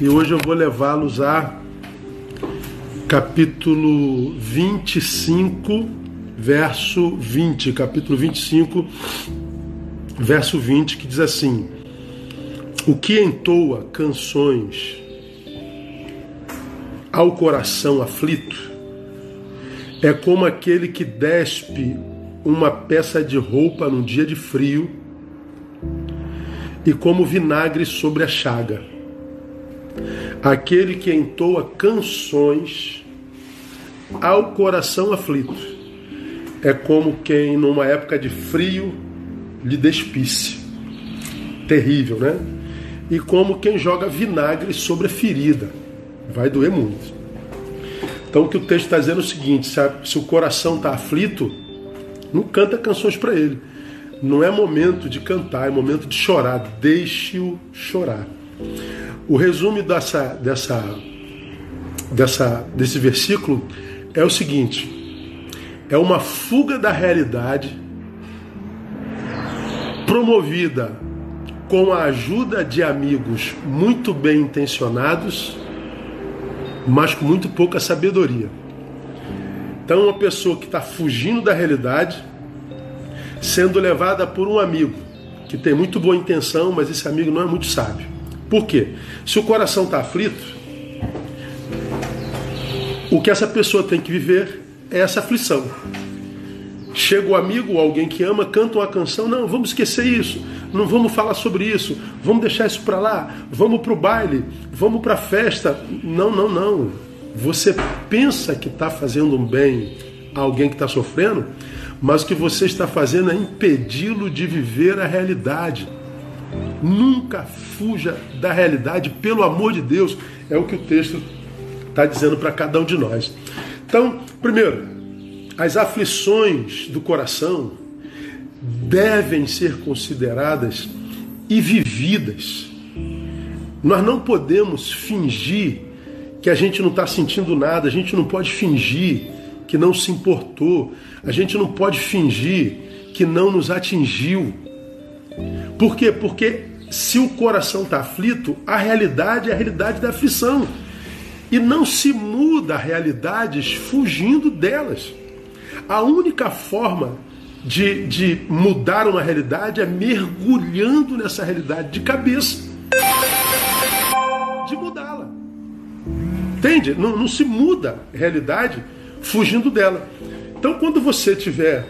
E hoje eu vou levá-los a capítulo 25, verso 20. Capítulo 25, verso 20, que diz assim: O que entoa canções ao coração aflito é como aquele que despe uma peça de roupa num dia de frio e como vinagre sobre a chaga. Aquele que entoa canções ao coração aflito é como quem numa época de frio lhe despisse. Terrível, né? E como quem joga vinagre sobre a ferida. Vai doer muito. Então o que o texto está dizendo é o seguinte: sabe? se o coração está aflito, não canta canções para ele. Não é momento de cantar, é momento de chorar. Deixe-o chorar. O resumo dessa, dessa, dessa, desse versículo é o seguinte: é uma fuga da realidade promovida com a ajuda de amigos muito bem intencionados, mas com muito pouca sabedoria. Então, uma pessoa que está fugindo da realidade, sendo levada por um amigo que tem muito boa intenção, mas esse amigo não é muito sábio. Por quê? Se o coração está aflito, o que essa pessoa tem que viver é essa aflição. Chega o amigo ou alguém que ama, canta uma canção, não, vamos esquecer isso, não vamos falar sobre isso, vamos deixar isso para lá, vamos para o baile, vamos para a festa. Não, não, não. Você pensa que está fazendo um bem a alguém que está sofrendo, mas o que você está fazendo é impedi-lo de viver a realidade. Nunca fuja da realidade, pelo amor de Deus, é o que o texto está dizendo para cada um de nós. Então, primeiro, as aflições do coração devem ser consideradas e vividas. Nós não podemos fingir que a gente não está sentindo nada, a gente não pode fingir que não se importou, a gente não pode fingir que não nos atingiu. Por quê? Porque se o coração está aflito, a realidade é a realidade da aflição. E não se muda realidades fugindo delas. A única forma de, de mudar uma realidade é mergulhando nessa realidade de cabeça. De mudá-la. Entende? Não, não se muda realidade fugindo dela. Então, quando você tiver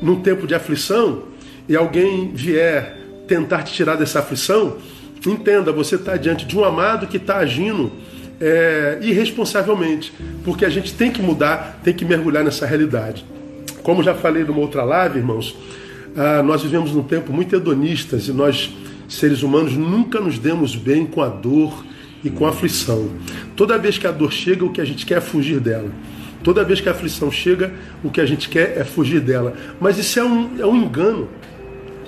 num tempo de aflição e alguém vier tentar te tirar dessa aflição, entenda, você está diante de um amado que está agindo é, irresponsavelmente, porque a gente tem que mudar, tem que mergulhar nessa realidade. Como já falei numa outra live, irmãos, ah, nós vivemos num tempo muito hedonistas e nós, seres humanos, nunca nos demos bem com a dor e com a aflição. Toda vez que a dor chega, o que a gente quer é fugir dela. Toda vez que a aflição chega, o que a gente quer é fugir dela. Mas isso é um, é um engano.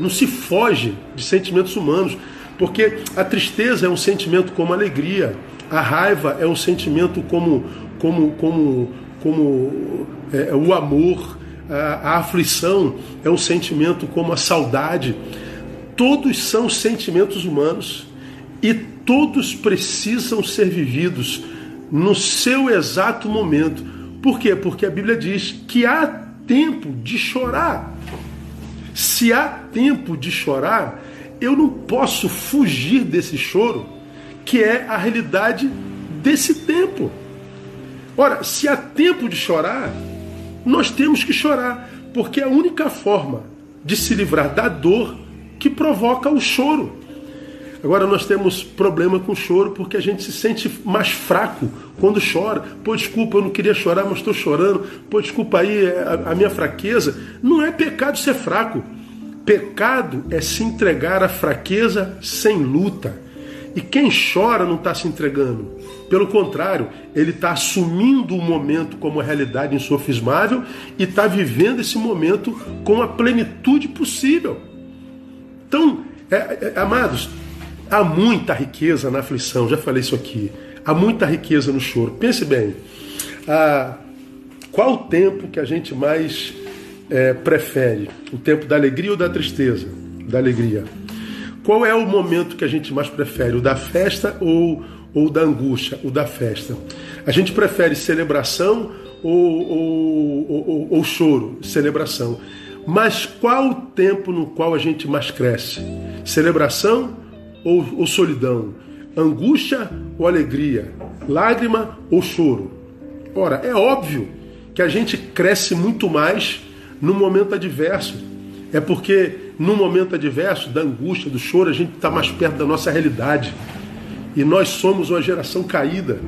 Não se foge de sentimentos humanos, porque a tristeza é um sentimento como alegria, a raiva é um sentimento como, como, como, como é, é, o amor, a, a aflição é um sentimento como a saudade. Todos são sentimentos humanos e todos precisam ser vividos no seu exato momento por quê? Porque a Bíblia diz que há tempo de chorar. Se há tempo de chorar, eu não posso fugir desse choro, que é a realidade desse tempo. Ora, se há tempo de chorar, nós temos que chorar, porque é a única forma de se livrar da dor que provoca o choro. Agora nós temos problema com choro porque a gente se sente mais fraco quando chora. Pô, desculpa, eu não queria chorar, mas estou chorando. Pô, desculpa aí é a, a minha fraqueza. Não é pecado ser fraco. Pecado é se entregar à fraqueza sem luta. E quem chora não está se entregando. Pelo contrário, ele está assumindo o momento como realidade insofismável e está vivendo esse momento com a plenitude possível. Então, é, é, amados, Há muita riqueza na aflição, já falei isso aqui. Há muita riqueza no choro. Pense bem, ah, qual o tempo que a gente mais é, prefere? O tempo da alegria ou da tristeza? Da alegria. Qual é o momento que a gente mais prefere? O da festa ou ou da angústia, ou da festa? A gente prefere celebração ou, ou, ou, ou choro? Celebração. Mas qual o tempo no qual a gente mais cresce? Celebração ou, ou solidão? Angústia ou alegria? Lágrima ou choro? Ora, é óbvio que a gente cresce muito mais no momento adverso. É porque no momento adverso, da angústia, do choro, a gente está mais perto da nossa realidade. E nós somos uma geração caída.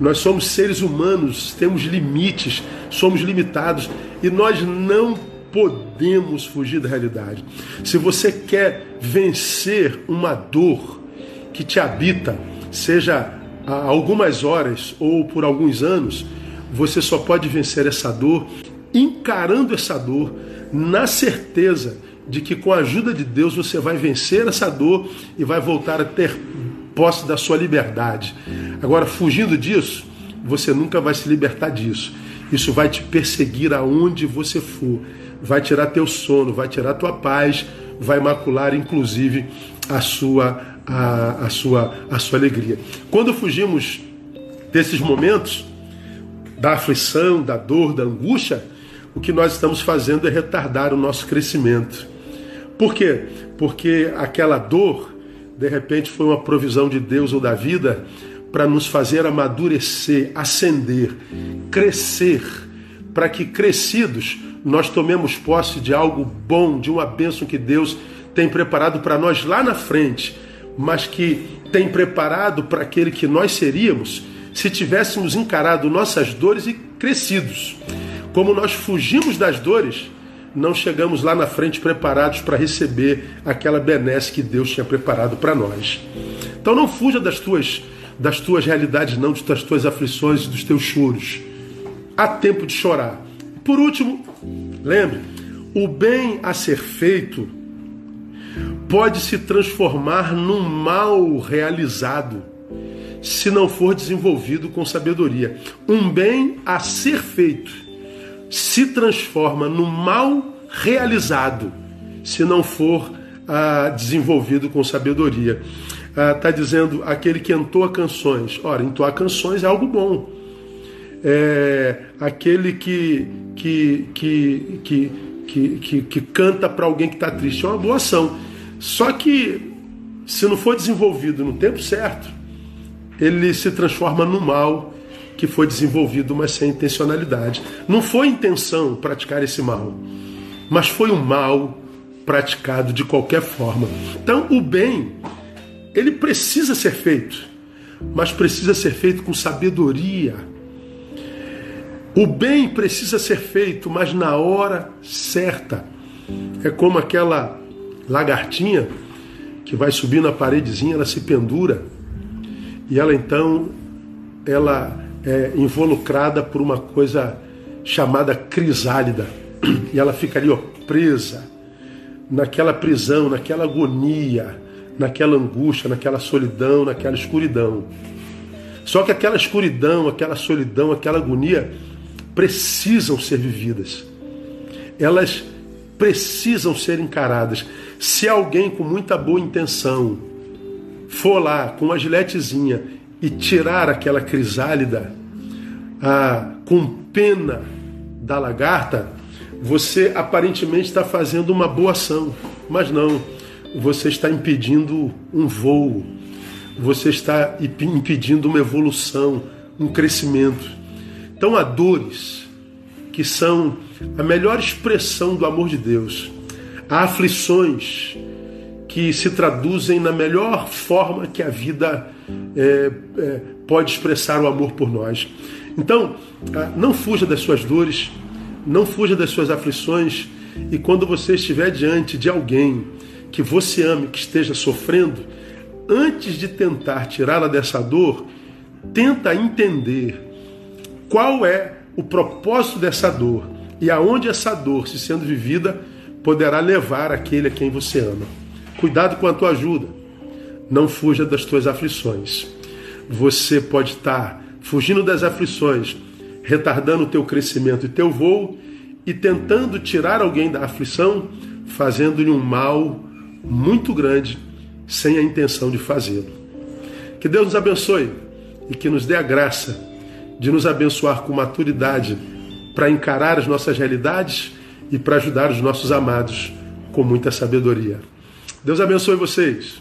Nós somos seres humanos, temos limites, somos limitados e nós não podemos fugir da realidade. Se você quer vencer uma dor que te habita, seja há algumas horas ou por alguns anos, você só pode vencer essa dor encarando essa dor na certeza de que com a ajuda de Deus você vai vencer essa dor e vai voltar a ter posse da sua liberdade. Agora, fugindo disso, você nunca vai se libertar disso. Isso vai te perseguir aonde você for vai tirar teu sono, vai tirar tua paz, vai macular inclusive a sua a, a sua a sua alegria. Quando fugimos desses momentos da aflição, da dor, da angústia, o que nós estamos fazendo é retardar o nosso crescimento. Por quê? Porque aquela dor, de repente, foi uma provisão de Deus ou da vida para nos fazer amadurecer, ascender, crescer, para que crescidos nós tomemos posse de algo bom, de uma bênção que Deus tem preparado para nós lá na frente, mas que tem preparado para aquele que nós seríamos se tivéssemos encarado nossas dores e crescidos. Como nós fugimos das dores, não chegamos lá na frente preparados para receber aquela benesse que Deus tinha preparado para nós. Então não fuja das tuas das tuas realidades, não das tuas aflições, dos teus choros. Há tempo de chorar. Por último, lembre, o bem a ser feito pode se transformar num mal realizado se não for desenvolvido com sabedoria. Um bem a ser feito se transforma num mal realizado se não for ah, desenvolvido com sabedoria. Está ah, dizendo aquele que entoa canções. Ora, entoar canções é algo bom é, aquele que, que, que, que, que, que, que canta para alguém que está triste. É uma boa ação. Só que, se não for desenvolvido no tempo certo, ele se transforma no mal que foi desenvolvido, mas sem intencionalidade. Não foi intenção praticar esse mal, mas foi um mal praticado de qualquer forma. Então, o bem, ele precisa ser feito, mas precisa ser feito com sabedoria. O bem precisa ser feito, mas na hora certa. É como aquela lagartinha que vai subir na paredezinha, ela se pendura e ela então ela é involucrada por uma coisa chamada crisálida. E ela fica ali ó, presa naquela prisão, naquela agonia, naquela angústia, naquela solidão, naquela escuridão. Só que aquela escuridão, aquela solidão, aquela agonia precisam ser vividas. Elas precisam ser encaradas. Se alguém com muita boa intenção for lá com uma giletezinha e tirar aquela crisálida ah, com pena da lagarta, você aparentemente está fazendo uma boa ação, mas não. Você está impedindo um voo, você está impedindo uma evolução, um crescimento. Então há dores que são a melhor expressão do amor de Deus. Há aflições que se traduzem na melhor forma que a vida é, é, pode expressar o amor por nós. Então, ah, não fuja das suas dores, não fuja das suas aflições, e quando você estiver diante de alguém que você ame, que esteja sofrendo, antes de tentar tirá-la dessa dor, tenta entender qual é o propósito dessa dor e aonde essa dor, se sendo vivida, poderá levar aquele a quem você ama. Cuidado com a tua ajuda. Não fuja das tuas aflições. Você pode estar fugindo das aflições, retardando o teu crescimento e teu voo e tentando tirar alguém da aflição, fazendo-lhe um mal muito grande sem a intenção de fazê-lo. Que Deus nos abençoe e que nos dê a graça de nos abençoar com maturidade para encarar as nossas realidades e para ajudar os nossos amados com muita sabedoria. Deus abençoe vocês.